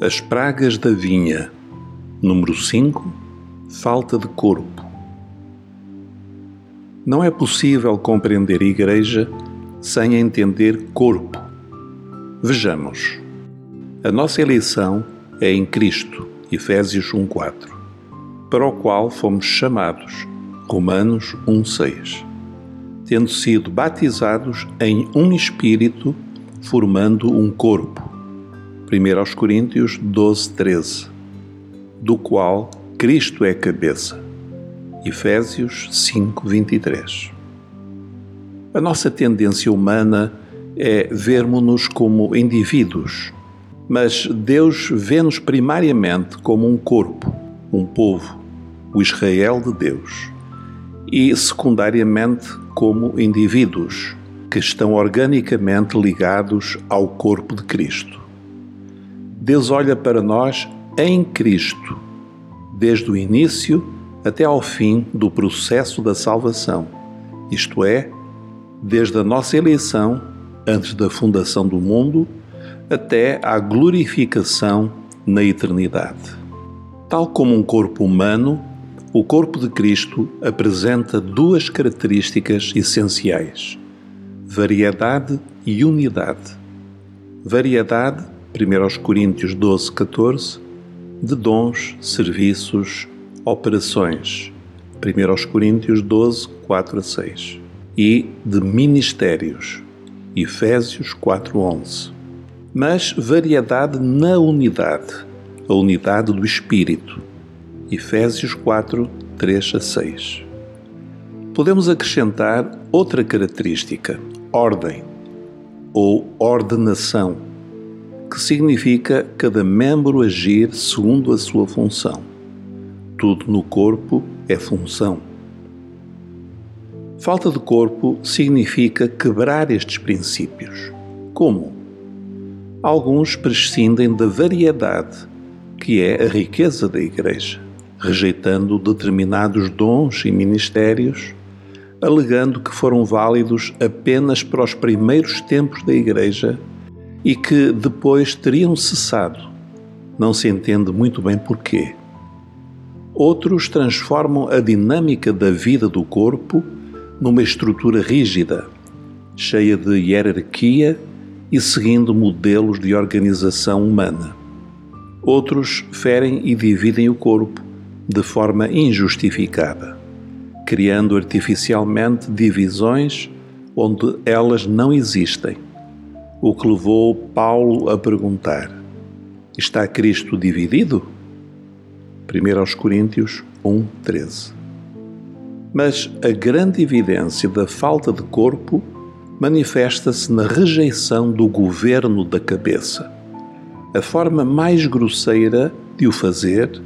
As pragas da vinha. Número 5. Falta de corpo. Não é possível compreender Igreja sem entender corpo. Vejamos. A nossa eleição é em Cristo, Efésios 1:4, para o qual fomos chamados, Romanos 1:6, tendo sido batizados em um espírito, formando um corpo. 1 Coríntios 12:13, do qual Cristo é cabeça. Efésios 5:23. A nossa tendência humana é vermos-nos como indivíduos, mas Deus vê-nos primariamente como um corpo, um povo, o Israel de Deus, e secundariamente como indivíduos que estão organicamente ligados ao corpo de Cristo. Deus olha para nós em Cristo, desde o início até ao fim do processo da salvação, isto é, desde a nossa eleição antes da fundação do mundo até à glorificação na eternidade. Tal como um corpo humano, o corpo de Cristo apresenta duas características essenciais: variedade e unidade. Variedade, 1 Coríntios 12, 14, de dons, serviços, operações, 1 Coríntios 12, 4 a 6, e de ministérios, Efésios 4, 11. Mas variedade na unidade, a unidade do Espírito, Efésios 4, 3 a 6. Podemos acrescentar outra característica, ordem, ou ordenação, que significa cada membro agir segundo a sua função tudo no corpo é função. Falta de corpo significa quebrar estes princípios. Como? Alguns prescindem da variedade, que é a riqueza da Igreja, rejeitando determinados dons e ministérios, alegando que foram válidos apenas para os primeiros tempos da Igreja e que depois teriam cessado. Não se entende muito bem porquê. Outros transformam a dinâmica da vida do corpo numa estrutura rígida, cheia de hierarquia e seguindo modelos de organização humana. Outros ferem e dividem o corpo de forma injustificada, criando artificialmente divisões onde elas não existem, o que levou Paulo a perguntar: Está Cristo dividido? 1 Coríntios 1, 13. Mas a grande evidência da falta de corpo manifesta-se na rejeição do governo da cabeça. A forma mais grosseira de o fazer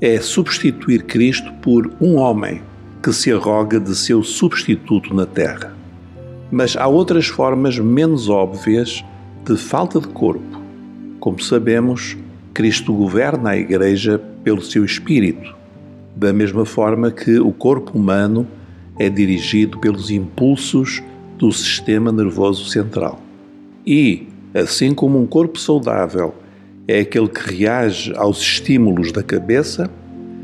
é substituir Cristo por um homem que se arroga de seu substituto na terra. Mas há outras formas menos óbvias de falta de corpo. Como sabemos, Cristo governa a Igreja pelo seu espírito, da mesma forma que o corpo humano é dirigido pelos impulsos do sistema nervoso central. E, assim como um corpo saudável é aquele que reage aos estímulos da cabeça,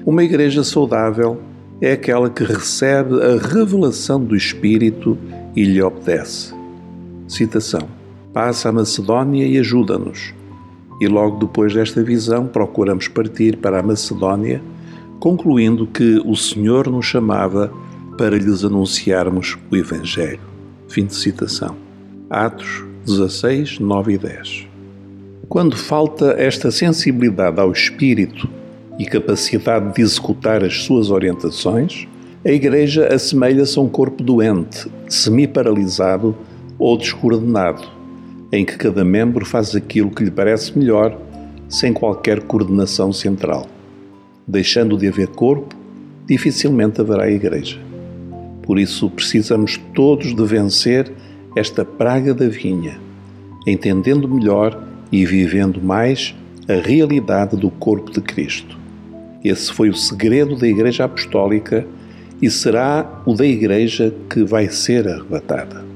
uma igreja saudável é aquela que recebe a revelação do Espírito e lhe obedece. Citação: Passa a Macedónia e ajuda-nos e logo depois desta visão procuramos partir para a Macedónia, concluindo que o Senhor nos chamava para lhes anunciarmos o Evangelho. Fim de citação. Atos 16, 9 e 10. Quando falta esta sensibilidade ao espírito e capacidade de executar as suas orientações, a Igreja assemelha-se a um corpo doente, semi-paralisado ou descoordenado em que cada membro faz aquilo que lhe parece melhor, sem qualquer coordenação central. Deixando de haver corpo, dificilmente haverá igreja. Por isso precisamos todos de vencer esta praga da vinha, entendendo melhor e vivendo mais a realidade do corpo de Cristo. Esse foi o segredo da Igreja Apostólica e será o da Igreja que vai ser arrebatada.